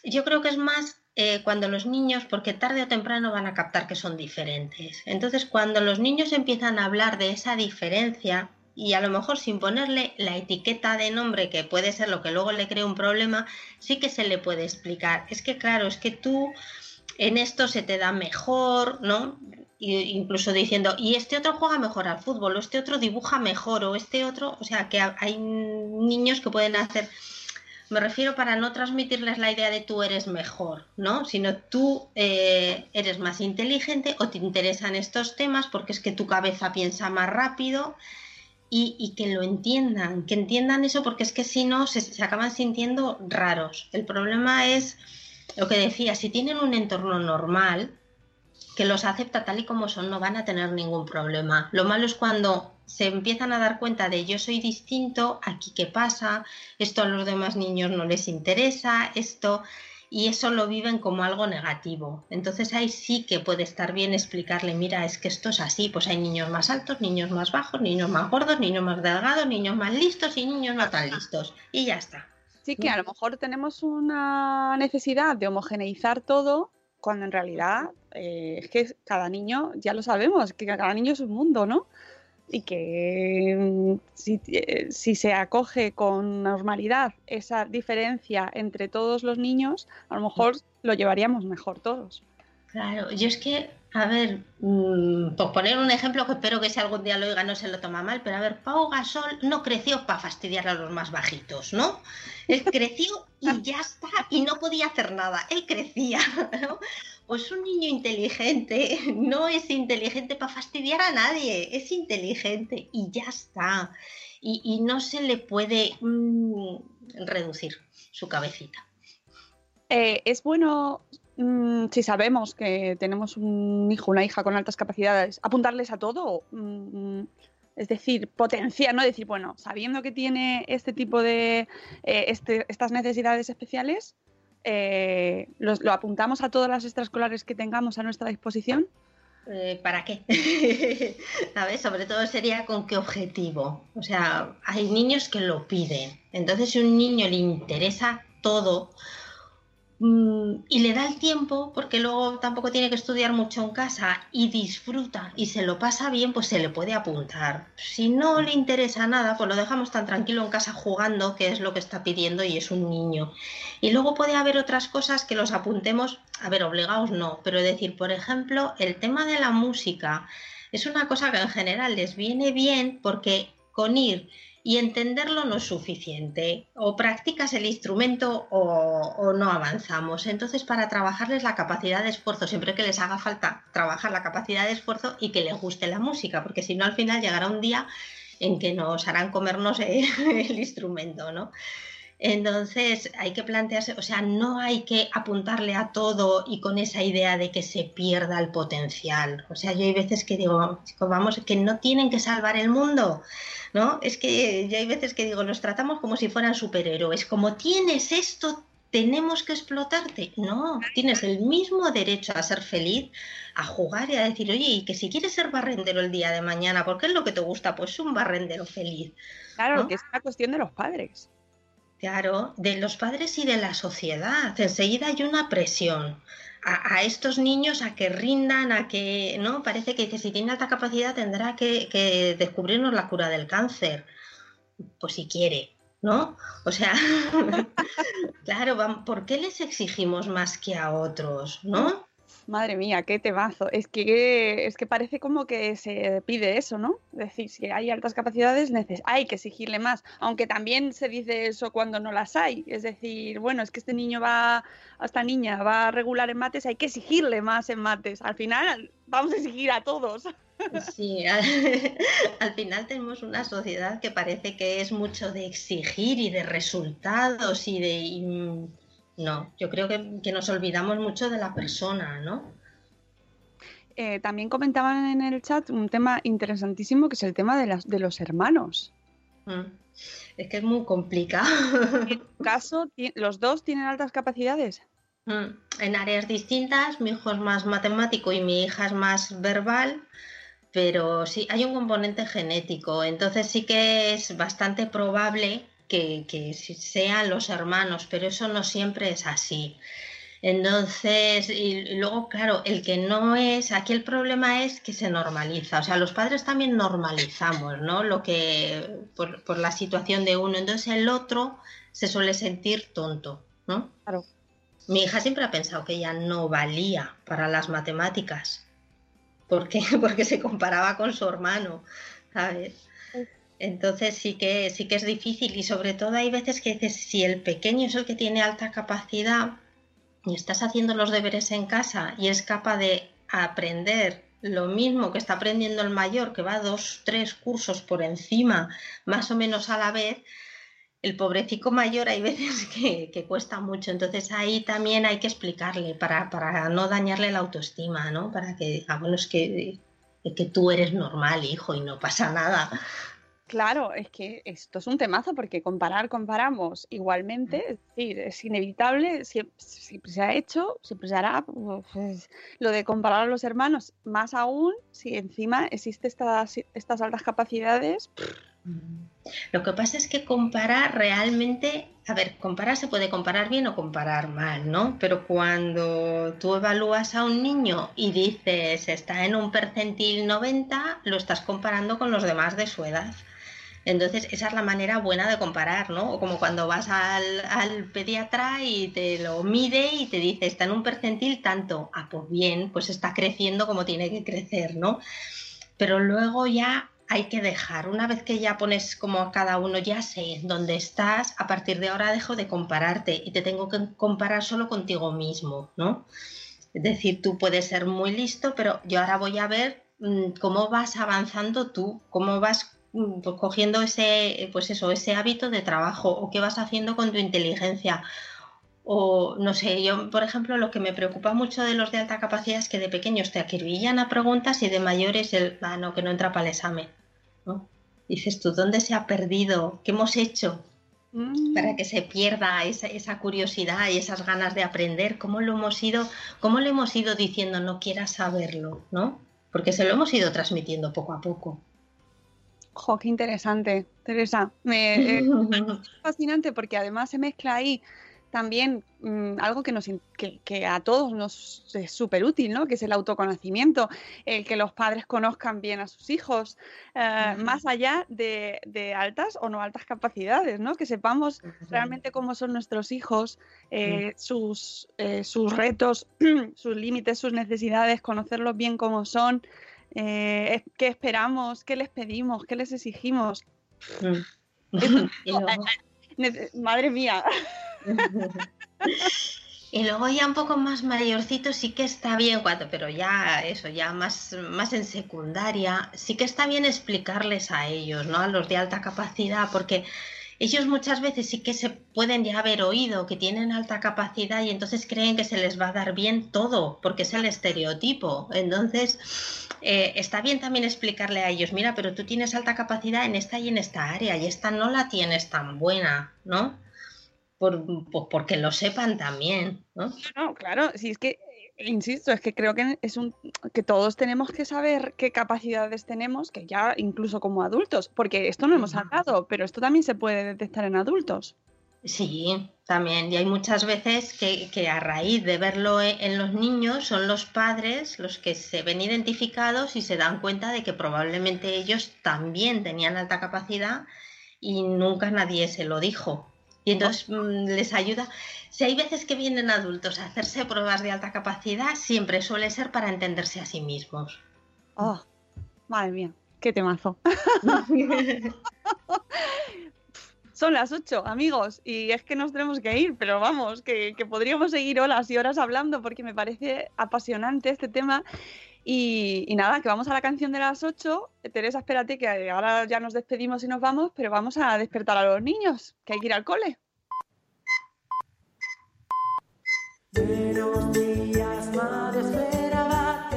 yo creo que es más eh, cuando los niños, porque tarde o temprano van a captar que son diferentes. Entonces, cuando los niños empiezan a hablar de esa diferencia, y a lo mejor sin ponerle la etiqueta de nombre que puede ser lo que luego le crea un problema, sí que se le puede explicar. Es que claro, es que tú en esto se te da mejor, ¿no? incluso diciendo, y este otro juega mejor al fútbol, o este otro dibuja mejor, o este otro, o sea, que hay niños que pueden hacer me refiero para no transmitirles la idea de tú eres mejor, ¿no? Sino tú eh, eres más inteligente o te interesan estos temas porque es que tu cabeza piensa más rápido y, que lo entiendan, que entiendan eso porque es que si no se, se acaban sintiendo raros. El problema es lo que decía, si tienen un entorno normal, que los acepta tal y como son, no van a tener ningún problema. Lo malo es cuando se empiezan a dar cuenta de yo soy distinto, aquí qué pasa, esto a los demás niños no les interesa, esto, y eso lo viven como algo negativo. Entonces ahí sí que puede estar bien explicarle, mira, es que esto es así, pues hay niños más altos, niños más bajos, niños más gordos, niños más delgados, niños más listos y niños no tan listos. Y ya está. Sí que a lo mejor tenemos una necesidad de homogeneizar todo cuando en realidad eh, es que cada niño, ya lo sabemos, que cada niño es un mundo, ¿no? Y que mm, si, eh, si, se acoge con normalidad esa diferencia entre todos los niños, a lo mejor lo llevaríamos mejor todos. Claro, yo es que, a ver, mm, por poner un ejemplo que espero que si algún día lo oiga no se lo toma mal, pero a ver, Pau Gasol no creció para fastidiar a los más bajitos, ¿no? Él creció y ya está, y no podía hacer nada, él crecía, ¿no? Pues un niño inteligente no es inteligente para fastidiar a nadie, es inteligente y ya está. Y, no se le puede mm, reducir su cabecita. Eh, es bueno Mm, si sabemos que tenemos un hijo, una hija con altas capacidades, apuntarles a todo, mm, es decir, potenciar, ¿no? Decir, bueno, sabiendo que tiene este tipo de, eh, este, estas necesidades especiales, eh, lo apuntamos a todas las extraescolares que tengamos a nuestra disposición. Eh, ¿Para qué? ¿Sabes? Sobre todo sería con qué objetivo. O sea, hay niños que lo piden. Entonces, si a un niño le interesa todo, y le da el tiempo porque luego tampoco tiene que estudiar mucho en casa y disfruta y se lo pasa bien, pues se le puede apuntar. Si no le interesa nada, pues lo dejamos tan tranquilo en casa jugando, que es lo que está pidiendo y es un niño. Y luego puede haber otras cosas que los apuntemos, a ver, obligados no, pero decir, por ejemplo, el tema de la música es una cosa que en general les viene bien porque con ir y entenderlo no es suficiente. O practicas el instrumento o, no avanzamos. Entonces, para trabajarles la capacidad de esfuerzo, siempre que les haga falta trabajar la capacidad de esfuerzo y que les guste la música, porque si no, al final llegará un día en que nos harán comernos el instrumento, ¿no? Entonces hay que plantearse, o sea, no hay que apuntarle a todo y con esa idea de que se pierda el potencial. O sea, yo hay veces que digo, vamos, que no tienen que salvar el mundo, ¿no? Es que yo hay veces que digo, nos tratamos como si fueran superhéroes, como tienes esto, tenemos que explotarte. No, tienes el mismo derecho a ser feliz, a jugar y a decir, oye, y que si quieres ser barrendero el día de mañana, ¿por qué es lo que te gusta? Pues un barrendero feliz. Claro, que es una cuestión de los padres. Claro, de los padres y de la sociedad. Enseguida hay una presión a, estos niños a que rindan, a que, ¿no? Parece que, si tiene alta capacidad tendrá que, descubrirnos la cura del cáncer. Pues si quiere, ¿no? O sea, claro, ¿por qué les exigimos más que a otros, ¿no? Madre mía, qué temazo. Es que, es que parece como que se pide eso, ¿no? Es decir, si hay altas capacidades, hay que exigirle más. Aunque también se dice eso cuando no las hay. Es decir, bueno, es que este niño va, esta niña va a regular en mates, hay que exigirle más en mates. Al final, vamos a exigir a todos. Sí, al, final tenemos una sociedad que parece que es mucho de exigir y de resultados y de... No, yo creo que, nos olvidamos mucho de la persona, ¿no? Eh, también comentaban en el chat un tema interesantísimo que es el tema de, las, de los hermanos. Mm. Es que es muy complicado. En tu caso, ¿los dos tienen altas capacidades? Mm. En áreas distintas, mi hijo es más matemático y mi hija es más verbal, pero sí, hay un componente genético, entonces sí que es bastante probable que, sean los hermanos, pero eso no siempre es así. Entonces, y luego, claro, el que no es, aquí el problema es que se normaliza, o sea, los padres también normalizamos, ¿no? Lo que, por, por la situación de uno, entonces el otro se suele sentir tonto, ¿no? Claro. Mi hija siempre ha pensado que ella no valía para las matemáticas, porque, porque se comparaba con su hermano, ¿sabes? Entonces sí que, sí que es difícil y sobre todo hay veces que dices, si el pequeño es el que tiene alta capacidad y estás haciendo los deberes en casa y es capaz de aprender lo mismo que está aprendiendo el mayor, que va dos, tres cursos por encima, más o menos a la vez, el pobrecito mayor hay veces que, cuesta mucho. Entonces ahí también hay que explicarle para, para no dañarle la autoestima, ¿no? Para que, es que, que tú eres normal, hijo, y no pasa nada. Claro, es que esto es un temazo porque comparar, comparamos igualmente, es decir, es inevitable, siempre, se ha hecho, siempre se hará. Pues, lo de comparar a los hermanos, más aún si encima existen estas, estas altas capacidades. Lo que pasa es que comparar realmente, a ver, comparar se puede comparar bien o comparar mal, ¿no? Pero cuando tú evalúas a un niño y dices está en un percentil 90, lo estás comparando con los demás de su edad. Entonces, esa es la manera buena de comparar, ¿no? O como cuando vas al, pediatra y te lo mide y te dice, está en un percentil tanto. Ah, pues bien, pues está creciendo como tiene que crecer, ¿no? Pero luego ya hay que dejar, una vez que ya pones como a cada uno, ya sé dónde estás, a partir de ahora dejo de compararte y te tengo que comparar solo contigo mismo, ¿no? Es decir, tú puedes ser muy listo, pero yo ahora voy a ver mm, cómo vas avanzando tú, cómo vas pues cogiendo ese, pues eso, ese hábito de trabajo o qué vas haciendo con tu inteligencia. O no sé, yo, por ejemplo, lo que me preocupa mucho de los de alta capacidad es que de pequeños te acribillan a preguntas y de mayores el, ah, no, que no entra para el examen. ¿no? Dices tú, ¿dónde se ha perdido? ¿Qué hemos hecho? Mm. para que se pierda esa, esa, curiosidad y esas ganas de aprender, cómo lo hemos ido, cómo le hemos ido diciendo no quieras saberlo, ¿no? Porque se lo hemos ido transmitiendo poco a poco. ¡Jo, qué interesante, Teresa! Me, eh, fascinante porque además se mezcla ahí también mm, algo que, nos, que, a todos nos es súper útil, ¿no? Que es el autoconocimiento, el que los padres conozcan bien a sus hijos, eh, más allá de, altas o no altas capacidades, ¿no? Que sepamos realmente cómo son nuestros hijos, eh, sus, sus retos, sus límites, sus necesidades, conocerlos bien cómo son. Eh, qué esperamos, qué les pedimos, qué les exigimos. Mm. Madre mía. Y luego ya un poco más mayorcito sí que está bien, cuando, pero ya eso, ya más, más en secundaria, sí que está bien explicarles a ellos, ¿no? A los de alta capacidad, porque ellos muchas veces sí que se pueden ya haber oído que tienen alta capacidad y entonces creen que se les va a dar bien todo, porque es el estereotipo. Entonces, eh, está bien también explicarle a ellos, mira, pero tú tienes alta capacidad en esta y en esta área y esta no la tienes tan buena, ¿no? Por, porque lo sepan también, ¿no? No, claro, si es que insisto, es que creo que es un que todos tenemos que saber qué capacidades tenemos, que ya incluso como adultos, porque esto no hemos hablado, pero esto también se puede detectar en adultos. Sí, también. Y hay muchas veces que, a raíz de verlo e, en los niños son los padres los que se ven identificados y se dan cuenta de que probablemente ellos también tenían alta capacidad y nunca nadie se lo dijo. Y entonces mm, les ayuda. Si hay veces que vienen adultos a hacerse pruebas de alta capacidad, siempre suele ser para entenderse a sí mismos. Oh, madre mía, qué temazo. Son las 8, amigos, y es que nos tenemos que ir, pero vamos, que, podríamos seguir horas y horas hablando porque me parece apasionante este tema. Y, nada, que vamos a la canción de las 8. Teresa, espérate, que ahora ya nos despedimos y nos vamos, pero vamos a despertar a los niños, que hay que ir al cole. Buenos días, madre espera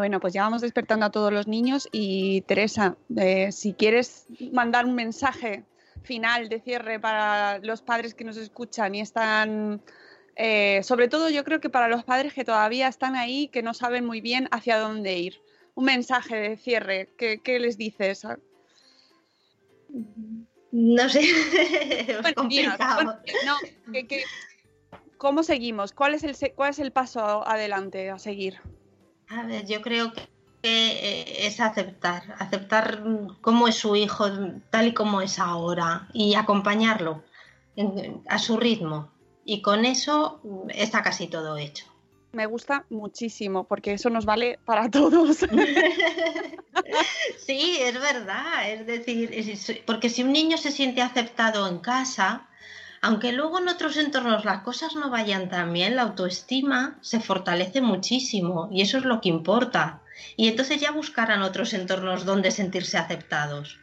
Bueno, pues ya vamos despertando a todos los niños y Teresa, eh, si quieres mandar un mensaje final de cierre para los padres que nos escuchan y están, eh, sobre todo yo creo que para los padres que todavía están ahí, que no saben muy bien hacia dónde ir. Un mensaje de cierre, ¿qué, qué les dices? No sé, Bueno, complicado. bueno, no, que- que- ¿Cómo seguimos? ¿Cuál es, el, ¿Cuál es el paso adelante a seguir? A ver, yo creo que eh, es aceptar, aceptar cómo es su hijo tal y como es ahora y acompañarlo a su ritmo. Y con eso mm, está casi todo hecho. Me gusta muchísimo porque eso nos vale para todos. Sí, es verdad. Es decir, porque si un niño se siente aceptado en casa, aunque luego en otros entornos las cosas no vayan tan bien, la autoestima se fortalece muchísimo y eso es lo que importa. Y entonces ya buscarán otros entornos donde sentirse aceptados.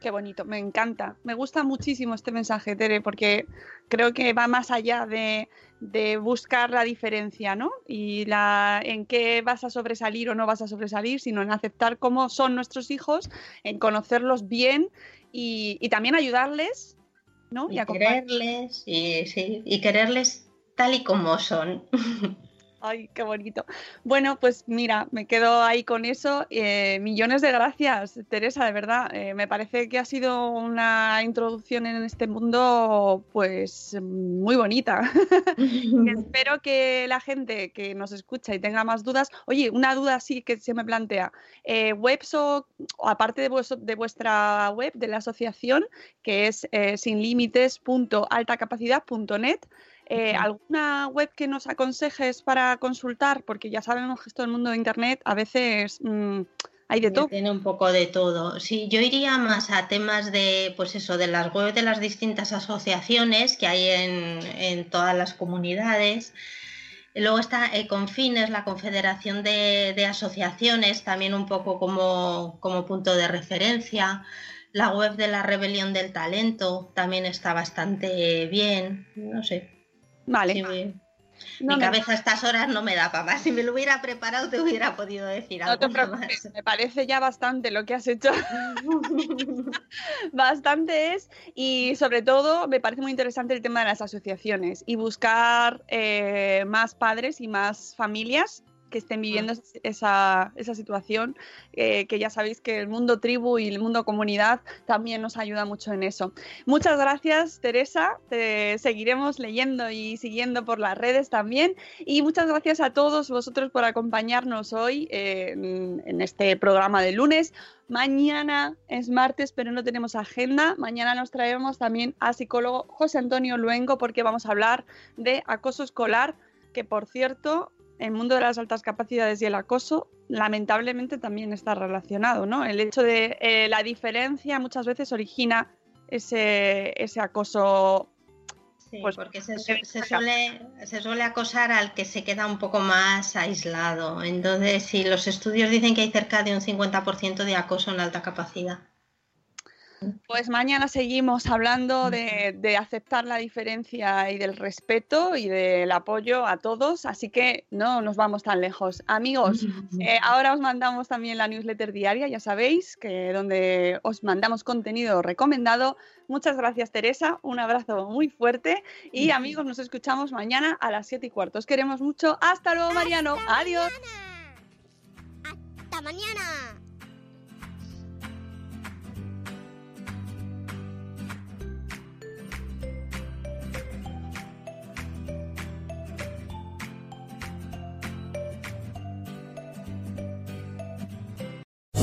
Qué bonito, me encanta. Me gusta muchísimo este mensaje, Tere, porque creo que va más allá de, buscar la diferencia, ¿no? Y la, en qué vas a sobresalir o no vas a sobresalir, sino en aceptar cómo son nuestros hijos, en conocerlos bien y también ayudarles, ¿no? Y quererles, y, sí, y quererles tal y como son. Ay, qué bonito. Bueno, pues mira, me quedo ahí con eso. Eh, millones de gracias, Teresa, de verdad. Eh, me parece que ha sido una introducción en este mundo, pues, muy bonita. Espero que la gente que nos escucha y tenga más dudas, oye, una duda sí que se me plantea. Eh, webs o, aparte de, vues- de vuestra web, de la asociación, que es eh, sinlimites.altacapacidad.net, eh. ¿Alguna web que nos aconsejes para consultar? Porque ya sabemos que esto del mundo de Internet a veces mm, hay de todo. Tiene un poco de todo. Sí, yo iría más a temas de, pues eso, de las webs de las distintas asociaciones que hay en, en todas las comunidades. Luego está Econfines, la Confederación de, de Asociaciones, también un poco como, como punto de referencia. La web de la Rebelión del Talento también está bastante bien. No sé. Vale. sí, mi- No mi me- cabeza a estas horas no me da para más. Si me lo hubiera preparado, te hubiera podido decir No te algo preocupes, me parece ya bastante lo que has hecho. bastante es y sobre todo me parece muy interesante el tema de las asociaciones y buscar eh, más padres y más familias que estén viviendo es- esa, esa situación, eh, que ya sabéis que el mundo tribu y el mundo comunidad también nos ayuda mucho en eso. Muchas gracias, Teresa. Te seguiremos leyendo y siguiendo por las redes también. Y muchas gracias a todos vosotros por acompañarnos hoy eh, en, en este programa de lunes. Mañana es martes, pero no tenemos agenda. Mañana nos traemos también a psicólogo José Antonio Luengo porque vamos a hablar de acoso escolar, que por cierto, el mundo de las altas capacidades y el acoso lamentablemente también está relacionado, ¿no? El hecho de eh, la diferencia muchas veces origina ese, ese acoso Sí, Pues, porque se, suele, se suele acosar al que se queda un poco más aislado. Entonces, sí, los estudios dicen que hay cerca de un 50% de acoso en alta capacidad. Pues mañana seguimos hablando de, de aceptar la diferencia y del respeto y del apoyo a todos, así que no nos vamos tan lejos. Amigos, eh, ahora os mandamos también la newsletter diaria, ya sabéis, que donde os mandamos contenido recomendado. Muchas gracias, Teresa. Un abrazo muy fuerte. Y amigos, nos escuchamos mañana a las 7 y cuarto. Os queremos mucho. Hasta luego, Mariano. Adiós. Hasta mañana.